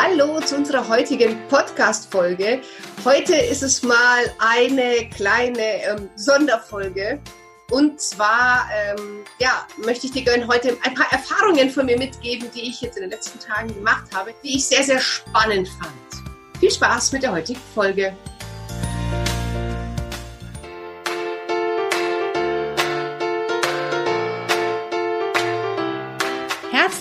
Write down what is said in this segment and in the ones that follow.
Hallo zu unserer heutigen Podcast-Folge. Heute ist es mal eine kleine ähm, Sonderfolge. Und zwar ähm, ja, möchte ich dir gerne heute ein paar Erfahrungen von mir mitgeben, die ich jetzt in den letzten Tagen gemacht habe, die ich sehr, sehr spannend fand. Viel Spaß mit der heutigen Folge.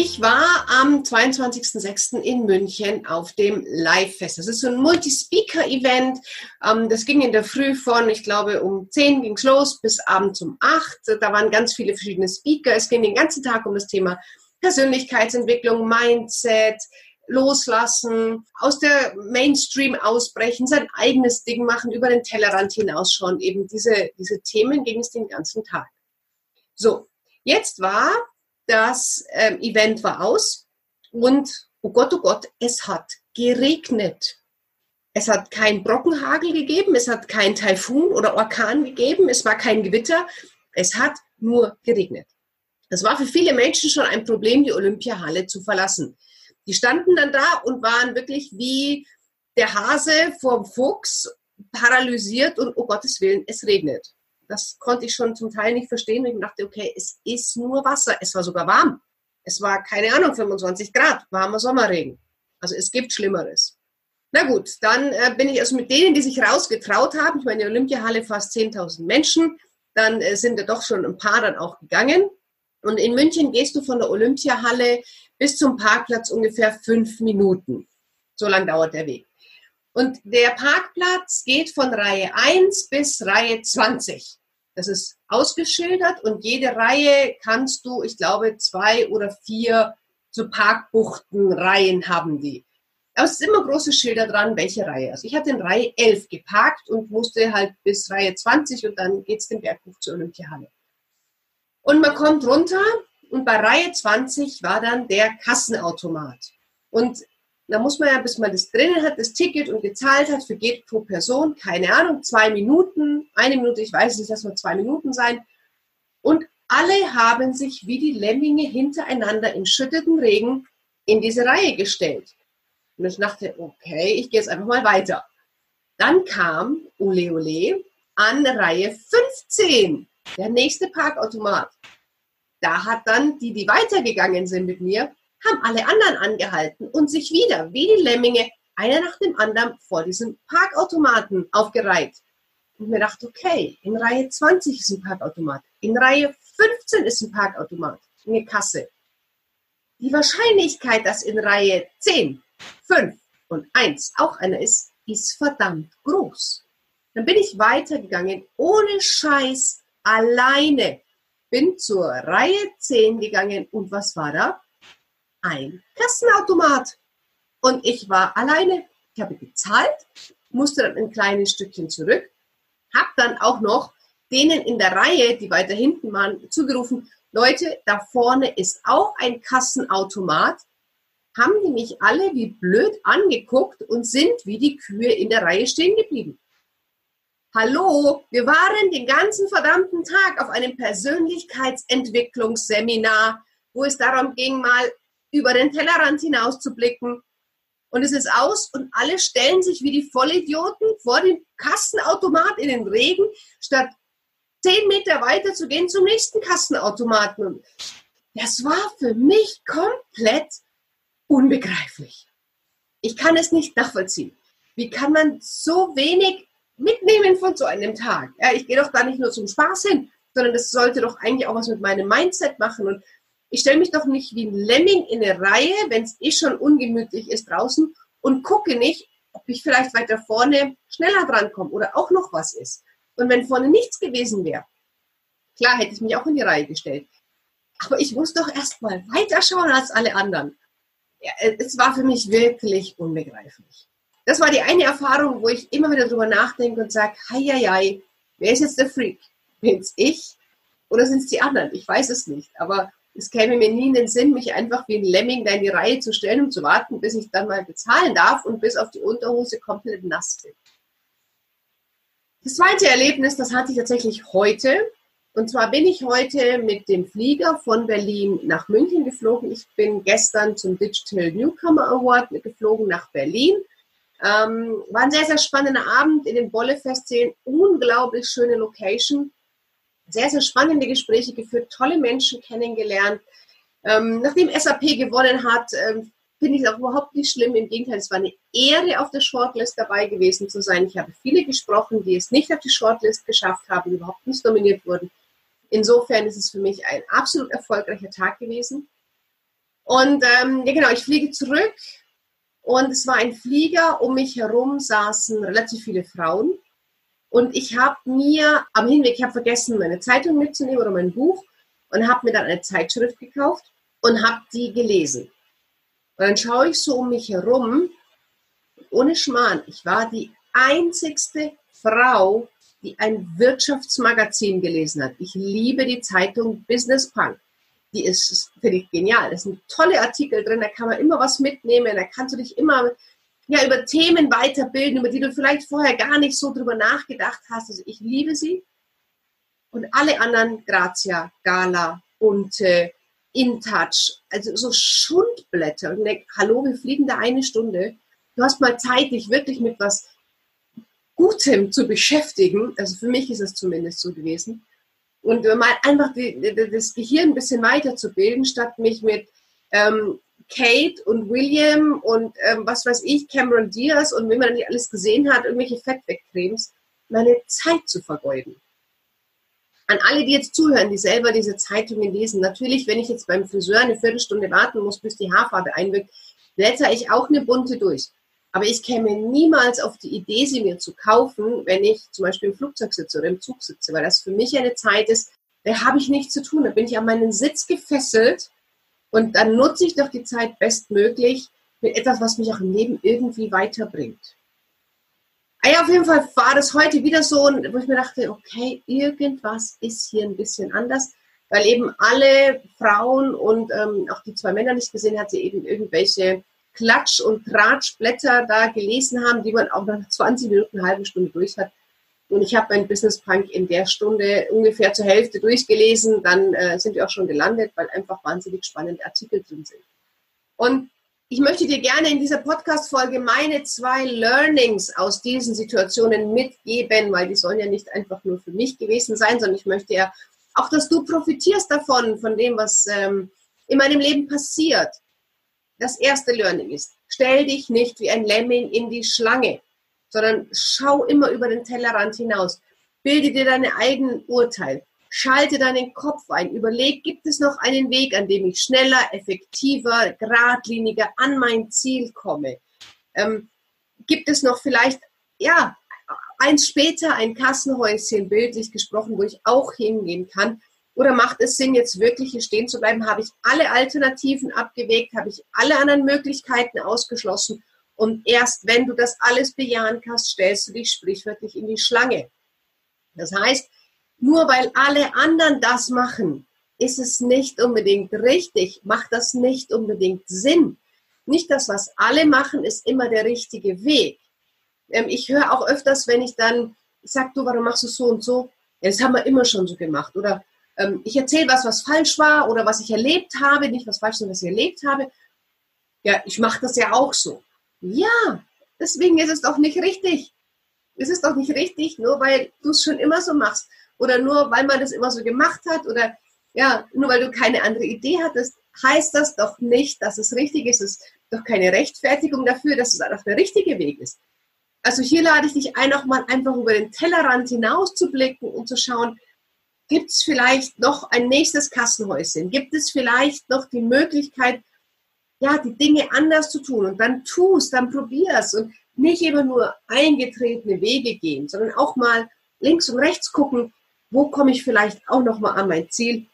Ich war am 22.06. in München auf dem Live-Fest. Das ist so ein Multi-Speaker-Event. Ähm, das ging in der Früh von, ich glaube, um 10 ging es los bis abends um 8. Da waren ganz viele verschiedene Speaker. Es ging den ganzen Tag um das Thema Persönlichkeitsentwicklung, Mindset, loslassen, aus der Mainstream ausbrechen, sein eigenes Ding machen, über den Tellerrand hinausschauen. Eben diese, diese Themen ging es den ganzen Tag. So, jetzt war das ähm, Event war aus und, oh Gott, oh Gott, es hat geregnet. Es hat keinen Brockenhagel gegeben, es hat keinen Taifun oder Orkan gegeben, es war kein Gewitter, es hat nur geregnet. Das war für viele Menschen schon ein Problem, die Olympiahalle zu verlassen. Die standen dann da und waren wirklich wie der Hase vorm Fuchs paralysiert und, oh Gottes Willen, es regnet das konnte ich schon zum Teil nicht verstehen. Ich dachte, okay, es ist nur Wasser. Es war sogar warm. Es war, keine Ahnung, 25 Grad, warmer Sommerregen. Also es gibt Schlimmeres. Na gut, dann äh, bin ich also mit denen, die sich rausgetraut haben, ich meine, die Olympiahalle fast 10.000 Menschen, dann äh, sind da doch schon ein paar dann auch gegangen. Und in München gehst du von der Olympiahalle bis zum Parkplatz ungefähr fünf Minuten. So lang dauert der Weg. Und der Parkplatz geht von Reihe 1 bis Reihe 20. Das ist ausgeschildert und jede Reihe kannst du, ich glaube, zwei oder vier so Parkbuchtenreihen haben die. Aber es sind immer große Schilder dran, welche Reihe. Also ich hatte in Reihe 11 geparkt und musste halt bis Reihe 20 und dann geht es den Berg hoch zur Olympiahalle. Und man kommt runter und bei Reihe 20 war dann der Kassenautomat. Und da muss man ja, bis man das drinnen hat, das Ticket und gezahlt hat, vergeht pro Person, keine Ahnung, zwei Minuten, eine Minute, ich weiß nicht, das nur zwei Minuten sein. Und alle haben sich wie die Lemminge hintereinander im schütteten Regen in diese Reihe gestellt. Und ich dachte, okay, ich gehe jetzt einfach mal weiter. Dann kam Ole Ole an Reihe 15, der nächste Parkautomat. Da hat dann die, die weitergegangen sind mit mir, haben alle anderen angehalten und sich wieder, wie die Lemminge, einer nach dem anderen vor diesem Parkautomaten aufgereiht. Und mir dachte, okay, in Reihe 20 ist ein Parkautomat, in Reihe 15 ist ein Parkautomat, eine Kasse. Die Wahrscheinlichkeit, dass in Reihe 10, 5 und 1 auch einer ist, ist verdammt groß. Dann bin ich weitergegangen, ohne Scheiß, alleine. Bin zur Reihe 10 gegangen und was war da? Ein Kassenautomat. Und ich war alleine. Ich habe gezahlt, musste dann ein kleines Stückchen zurück, habe dann auch noch denen in der Reihe, die weiter hinten waren, zugerufen, Leute, da vorne ist auch ein Kassenautomat. Haben die mich alle wie blöd angeguckt und sind wie die Kühe in der Reihe stehen geblieben. Hallo, wir waren den ganzen verdammten Tag auf einem Persönlichkeitsentwicklungsseminar, wo es darum ging, mal über den Tellerrand hinaus zu blicken. Und es ist aus und alle stellen sich wie die Vollidioten vor den Kassenautomat in den Regen, statt zehn Meter weiter zu gehen zum nächsten Kassenautomaten. Und das war für mich komplett unbegreiflich. Ich kann es nicht nachvollziehen. Wie kann man so wenig mitnehmen von so einem Tag? Ja, ich gehe doch da nicht nur zum Spaß hin, sondern das sollte doch eigentlich auch was mit meinem Mindset machen. Und ich stelle mich doch nicht wie ein Lemming in eine Reihe, wenn es eh schon ungemütlich ist draußen und gucke nicht, ob ich vielleicht weiter vorne schneller drankomme oder auch noch was ist. Und wenn vorne nichts gewesen wäre, klar hätte ich mich auch in die Reihe gestellt. Aber ich muss doch erst mal weiter schauen als alle anderen. Ja, es war für mich wirklich unbegreiflich. Das war die eine Erfahrung, wo ich immer wieder drüber nachdenke und sage, hei, hei, hei, wer ist jetzt der Freak? Bin es ich oder sind es die anderen? Ich weiß es nicht. Aber es käme mir nie in den Sinn, mich einfach wie ein Lemming da in die Reihe zu stellen, um zu warten, bis ich dann mal bezahlen darf und bis auf die Unterhose komplett nass bin. Das zweite Erlebnis, das hatte ich tatsächlich heute. Und zwar bin ich heute mit dem Flieger von Berlin nach München geflogen. Ich bin gestern zum Digital Newcomer Award geflogen nach Berlin. Ähm, war ein sehr, sehr spannender Abend in den Bolle-Festzählen. Unglaublich schöne Location sehr, sehr spannende Gespräche geführt, tolle Menschen kennengelernt. Ähm, nachdem SAP gewonnen hat, ähm, finde ich es auch überhaupt nicht schlimm. Im Gegenteil, es war eine Ehre, auf der Shortlist dabei gewesen zu sein. Ich habe viele gesprochen, die es nicht auf die Shortlist geschafft haben, überhaupt nicht nominiert wurden. Insofern ist es für mich ein absolut erfolgreicher Tag gewesen. Und ähm, ja, genau, ich fliege zurück und es war ein Flieger. Um mich herum saßen relativ viele Frauen. Und ich habe mir am Hinweg, ich habe vergessen, meine Zeitung mitzunehmen oder mein Buch und habe mir dann eine Zeitschrift gekauft und habe die gelesen. Und dann schaue ich so um mich herum, ohne Schmarrn, ich war die einzigste Frau, die ein Wirtschaftsmagazin gelesen hat. Ich liebe die Zeitung Business Punk. Die ist, finde ich, genial. Da sind tolle Artikel drin, da kann man immer was mitnehmen, da kannst du dich immer ja, über Themen weiterbilden, über die du vielleicht vorher gar nicht so drüber nachgedacht hast. Also ich liebe sie. Und alle anderen, Grazia, Gala, Bunte, InTouch, also so Schundblätter. Und denk, hallo, wir fliegen da eine Stunde. Du hast mal Zeit, dich wirklich mit was Gutem zu beschäftigen. Also für mich ist es zumindest so gewesen. Und mal einfach die, das Gehirn ein bisschen weiterzubilden, statt mich mit ähm, Kate und William und ähm, was weiß ich, Cameron Diaz und wie man nicht alles gesehen hat, irgendwelche Fettwegcremes, meine Zeit zu vergeuden. An alle, die jetzt zuhören, die selber diese Zeitungen lesen, natürlich, wenn ich jetzt beim Friseur eine Viertelstunde warten muss, bis die Haarfarbe einwirkt, blätter ich auch eine bunte durch. Aber ich käme niemals auf die Idee, sie mir zu kaufen, wenn ich zum Beispiel im Flugzeug sitze oder im Zug sitze, weil das für mich eine Zeit ist, da habe ich nichts zu tun. Da bin ich an meinen Sitz gefesselt und dann nutze ich doch die Zeit bestmöglich mit etwas, was mich auch im Leben irgendwie weiterbringt. Ah ja, auf jeden Fall war das heute wieder so, wo ich mir dachte, okay, irgendwas ist hier ein bisschen anders, weil eben alle Frauen und ähm, auch die zwei Männer nicht gesehen hat, sie eben irgendwelche Klatsch- und Tratschblätter da gelesen haben, die man auch nach 20 Minuten, eine halbe Stunde durch hat. Und ich habe mein Business Punk in der Stunde ungefähr zur Hälfte durchgelesen. Dann äh, sind wir auch schon gelandet, weil einfach wahnsinnig spannende Artikel drin sind. Und ich möchte dir gerne in dieser Podcast-Folge meine zwei Learnings aus diesen Situationen mitgeben, weil die sollen ja nicht einfach nur für mich gewesen sein, sondern ich möchte ja auch, dass du profitierst davon, von dem, was ähm, in meinem Leben passiert. Das erste Learning ist, stell dich nicht wie ein Lemming in die Schlange sondern schau immer über den Tellerrand hinaus. Bilde dir deine eigenen Urteil. Schalte deinen Kopf ein. Überleg, gibt es noch einen Weg, an dem ich schneller, effektiver, geradliniger an mein Ziel komme? Ähm, gibt es noch vielleicht, ja, eins später ein Kassenhäuschen, bildlich gesprochen, wo ich auch hingehen kann? Oder macht es Sinn, jetzt wirklich hier stehen zu bleiben? Habe ich alle Alternativen abgewegt? Habe ich alle anderen Möglichkeiten ausgeschlossen? Und erst wenn du das alles bejahen kannst, stellst du dich sprichwörtlich in die Schlange. Das heißt, nur weil alle anderen das machen, ist es nicht unbedingt richtig, macht das nicht unbedingt Sinn. Nicht das, was alle machen, ist immer der richtige Weg. Ähm, ich höre auch öfters, wenn ich dann sage, du, warum machst du so und so? Das haben wir immer schon so gemacht. Oder ähm, ich erzähle was, was falsch war oder was ich erlebt habe, nicht was falsch, sondern was ich erlebt habe. Ja, ich mache das ja auch so. Ja, deswegen ist es doch nicht richtig. Es ist doch nicht richtig, nur weil du es schon immer so machst oder nur weil man das immer so gemacht hat oder ja, nur weil du keine andere Idee hattest, heißt das doch nicht, dass es richtig ist. Es ist doch keine Rechtfertigung dafür, dass es einfach der richtige Weg ist. Also hier lade ich dich ein, auch mal einfach über den Tellerrand hinaus zu blicken und zu schauen, gibt es vielleicht noch ein nächstes Kassenhäuschen? Gibt es vielleicht noch die Möglichkeit, ja, die Dinge anders zu tun und dann tust, dann probierst und nicht immer nur eingetretene Wege gehen, sondern auch mal links und rechts gucken, wo komme ich vielleicht auch noch mal an mein Ziel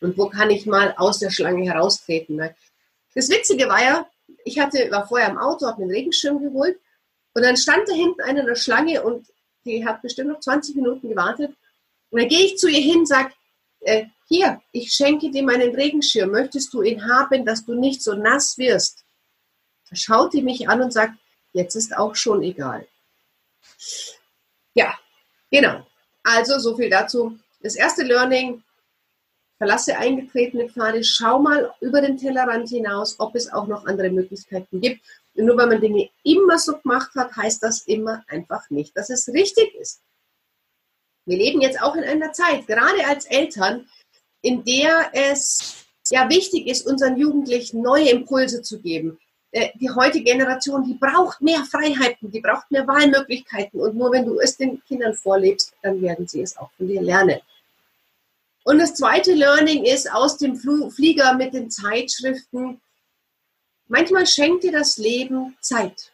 und wo kann ich mal aus der Schlange heraustreten. Ne? Das Witzige war ja, ich hatte, war vorher im Auto, habe einen Regenschirm geholt und dann stand da hinten eine in der Schlange und die hat bestimmt noch 20 Minuten gewartet und dann gehe ich zu ihr hin, sage, äh, hier, ich schenke dir meinen Regenschirm, möchtest du ihn haben, dass du nicht so nass wirst? Da schaut die mich an und sagt, jetzt ist auch schon egal. Ja, genau. Also so viel dazu. Das erste Learning, verlasse eingetretene Pfade, schau mal über den Tellerrand hinaus, ob es auch noch andere Möglichkeiten gibt. Und nur weil man Dinge immer so gemacht hat, heißt das immer einfach nicht, dass es richtig ist. Wir leben jetzt auch in einer Zeit, gerade als Eltern, in der es ja wichtig ist, unseren Jugendlichen neue Impulse zu geben. Äh, die heutige Generation, die braucht mehr Freiheiten, die braucht mehr Wahlmöglichkeiten. Und nur wenn du es den Kindern vorlebst, dann werden sie es auch von dir lernen. Und das zweite Learning ist aus dem Flieger mit den Zeitschriften. Manchmal schenkt dir das Leben Zeit.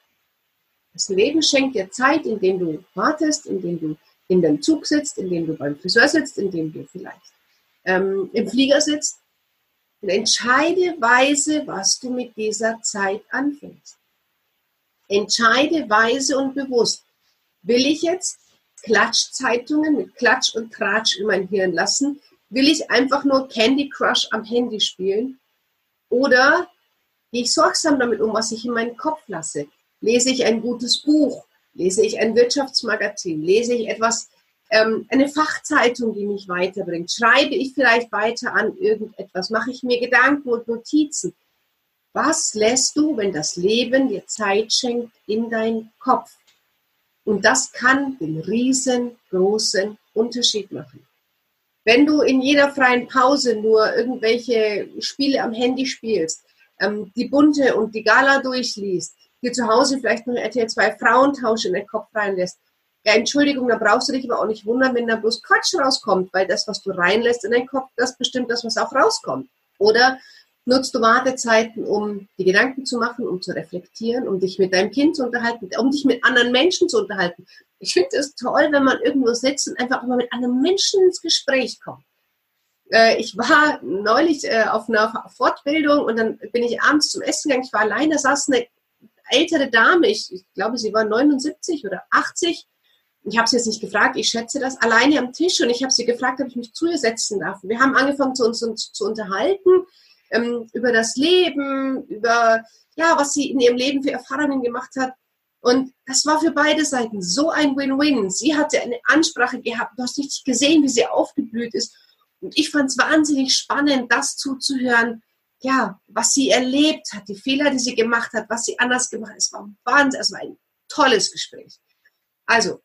Das Leben schenkt dir Zeit, indem du wartest, indem du in dem Zug sitzt, indem du beim Friseur sitzt, indem du vielleicht ähm, im Flieger sitzt. Und entscheide weise, was du mit dieser Zeit anfängst. Entscheide weise und bewusst. Will ich jetzt Klatschzeitungen mit Klatsch und Tratsch in mein Hirn lassen? Will ich einfach nur Candy Crush am Handy spielen? Oder gehe ich sorgsam damit um, was ich in meinen Kopf lasse? Lese ich ein gutes Buch? Lese ich ein Wirtschaftsmagazin? Lese ich etwas, ähm, eine Fachzeitung, die mich weiterbringt? Schreibe ich vielleicht weiter an irgendetwas? Mache ich mir Gedanken und Notizen? Was lässt du, wenn das Leben dir Zeit schenkt, in deinen Kopf? Und das kann den riesengroßen Unterschied machen. Wenn du in jeder freien Pause nur irgendwelche Spiele am Handy spielst, ähm, die Bunte und die Gala durchliest, dir zu Hause vielleicht nur RTL 2 Frauentausch in den Kopf reinlässt, ja, Entschuldigung, da brauchst du dich aber auch nicht wundern, wenn da bloß Quatsch rauskommt, weil das, was du reinlässt in den Kopf, das bestimmt das, was auch rauskommt. Oder nutzt du Wartezeiten, um die Gedanken zu machen, um zu reflektieren, um dich mit deinem Kind zu unterhalten, um dich mit anderen Menschen zu unterhalten. Ich finde es toll, wenn man irgendwo sitzt und einfach mal mit einem Menschen ins Gespräch kommt. Äh, ich war neulich äh, auf einer Fortbildung und dann bin ich abends zum Essen gegangen. Ich war alleine, da saß eine ältere Dame, ich glaube, sie war 79 oder 80. Ich habe sie jetzt nicht gefragt, ich schätze das, alleine am Tisch und ich habe sie gefragt, ob ich mich zu ihr setzen darf. Wir haben angefangen, zu uns, uns zu unterhalten ähm, über das Leben, über ja, was sie in ihrem Leben für Erfahrungen gemacht hat. Und das war für beide Seiten so ein Win-Win. Sie hatte eine Ansprache gehabt, du hast nicht gesehen, wie sie aufgeblüht ist. Und ich fand es wahnsinnig spannend, das zuzuhören, ja, was sie erlebt hat, die Fehler, die sie gemacht hat, was sie anders gemacht hat. Es war wahnsinnig, es war ein tolles Gespräch. Also,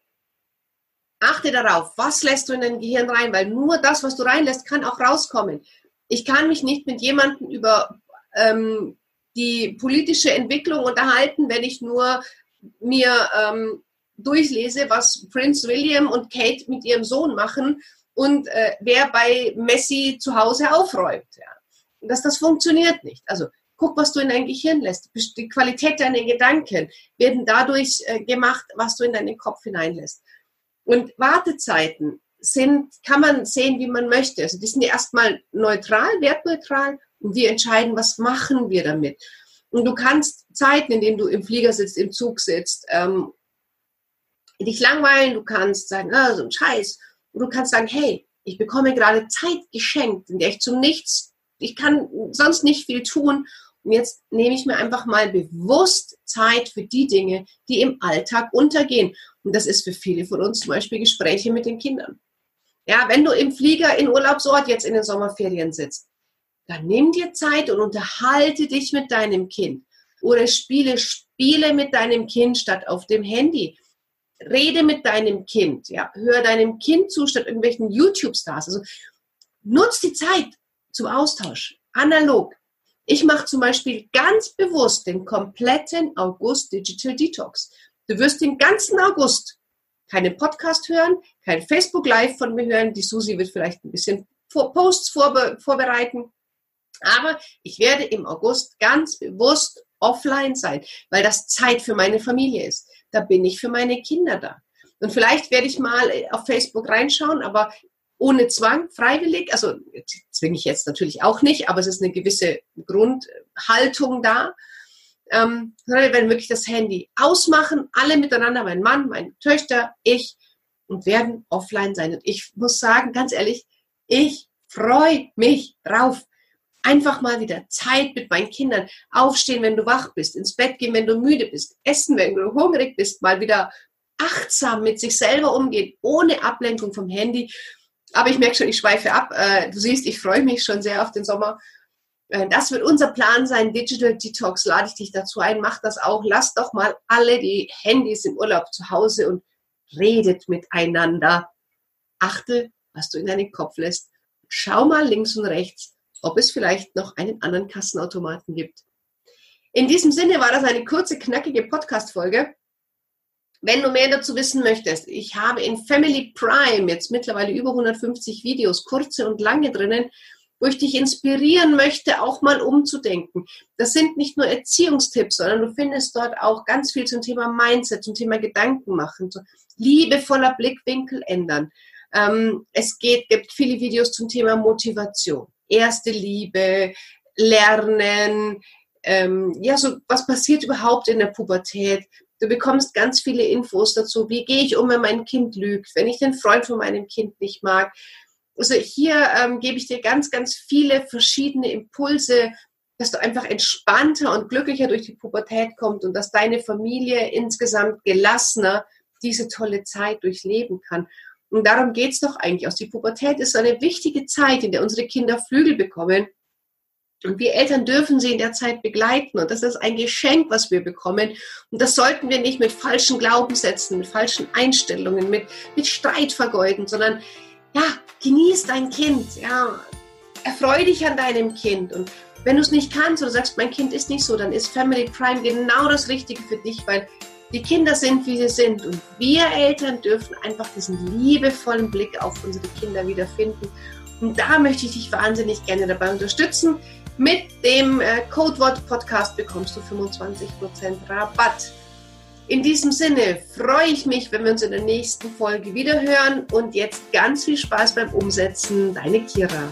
achte darauf, was lässt du in dein Gehirn rein, weil nur das, was du reinlässt, kann auch rauskommen. Ich kann mich nicht mit jemandem über ähm, die politische Entwicklung unterhalten, wenn ich nur mir ähm, durchlese, was Prince William und Kate mit ihrem Sohn machen und äh, wer bei Messi zu Hause aufräumt. Ja. Dass das funktioniert nicht. Also guck, was du in dein Gehirn lässt. Die Qualität deiner Gedanken werden dadurch äh, gemacht, was du in deinen Kopf hineinlässt. Und Wartezeiten sind, kann man sehen, wie man möchte. Also die sind erstmal neutral, wertneutral und wir entscheiden, was machen wir damit. Und du kannst Zeiten, in denen du im Flieger sitzt, im Zug sitzt, ähm, dich langweilen, du kannst sagen, ah, so ein Scheiß. Und du kannst sagen, hey, ich bekomme gerade Zeit geschenkt, in der ich zum Nichts, ich kann sonst nicht viel tun. Und jetzt nehme ich mir einfach mal bewusst Zeit für die Dinge, die im Alltag untergehen. Und das ist für viele von uns zum Beispiel Gespräche mit den Kindern. Ja, wenn du im Flieger in Urlaubsort jetzt in den Sommerferien sitzt, dann nimm dir Zeit und unterhalte dich mit deinem Kind. Oder spiele Spiele mit deinem Kind statt auf dem Handy. Rede mit deinem Kind. Ja. Hör deinem Kind zu statt irgendwelchen YouTube-Stars. Also nutz die Zeit zum Austausch. Analog. Ich mache zum Beispiel ganz bewusst den kompletten August Digital Detox. Du wirst den ganzen August keinen Podcast hören, kein Facebook Live von mir hören. Die Susi wird vielleicht ein bisschen Posts vorbe vorbereiten. Aber ich werde im August ganz bewusst offline sein, weil das Zeit für meine Familie ist. Da bin ich für meine Kinder da. Und vielleicht werde ich mal auf Facebook reinschauen, aber ohne Zwang, freiwillig. Also zwinge ich jetzt natürlich auch nicht, aber es ist eine gewisse Grundhaltung da. Ähm, wir werden wirklich das Handy ausmachen, alle miteinander, mein Mann, meine Töchter, ich, und werden offline sein. Und ich muss sagen, ganz ehrlich, ich freue mich drauf. Einfach mal wieder Zeit mit meinen Kindern. Aufstehen, wenn du wach bist. Ins Bett gehen, wenn du müde bist. Essen, wenn du hungrig bist. Mal wieder achtsam mit sich selber umgehen, ohne Ablenkung vom Handy. Aber ich merke schon, ich schweife ab. Äh, du siehst, ich freue mich schon sehr auf den Sommer. Äh, das wird unser Plan sein. Digital Detox lade ich dich dazu ein. Mach das auch. Lass doch mal alle die Handys im Urlaub zu Hause und redet miteinander. Achte, was du in deinen Kopf lässt. Schau mal links und rechts ob es vielleicht noch einen anderen Kassenautomaten gibt. In diesem Sinne war das eine kurze, knackige Podcast-Folge. Wenn du mehr dazu wissen möchtest, ich habe in Family Prime jetzt mittlerweile über 150 Videos, kurze und lange drinnen, wo ich dich inspirieren möchte, auch mal umzudenken. Das sind nicht nur Erziehungstipps, sondern du findest dort auch ganz viel zum Thema Mindset, zum Thema Gedanken machen, so liebevoller Blickwinkel ändern. Ähm, es geht, gibt viele Videos zum Thema Motivation erste Liebe, Lernen, ähm, ja, so was passiert überhaupt in der Pubertät. Du bekommst ganz viele Infos dazu. Wie gehe ich um, wenn mein Kind lügt, wenn ich den Freund von meinem Kind nicht mag. Also hier ähm, gebe ich dir ganz, ganz viele verschiedene Impulse, dass du einfach entspannter und glücklicher durch die Pubertät kommst und dass deine Familie insgesamt gelassener diese tolle Zeit durchleben kann. Und darum geht es doch eigentlich aus. Die Pubertät ist so eine wichtige Zeit, in der unsere Kinder Flügel bekommen. Und wir Eltern dürfen sie in der Zeit begleiten. Und das ist ein Geschenk, was wir bekommen. Und das sollten wir nicht mit falschen Glaubenssätzen, mit falschen Einstellungen, mit, mit Streit vergeuden, sondern ja, genieß dein Kind. Ja, erfreu dich an deinem Kind. Und wenn du es nicht kannst oder sagst, mein Kind ist nicht so, dann ist Family Prime genau das Richtige für dich, weil die Kinder sind, wie sie sind. Und wir Eltern dürfen einfach diesen liebevollen Blick auf unsere Kinder wiederfinden. Und da möchte ich dich wahnsinnig gerne dabei unterstützen. Mit dem äh, Codewort Podcast bekommst du 25% Rabatt. In diesem Sinne freue ich mich, wenn wir uns in der nächsten Folge wieder hören und jetzt ganz viel Spaß beim Umsetzen. Deine Kira.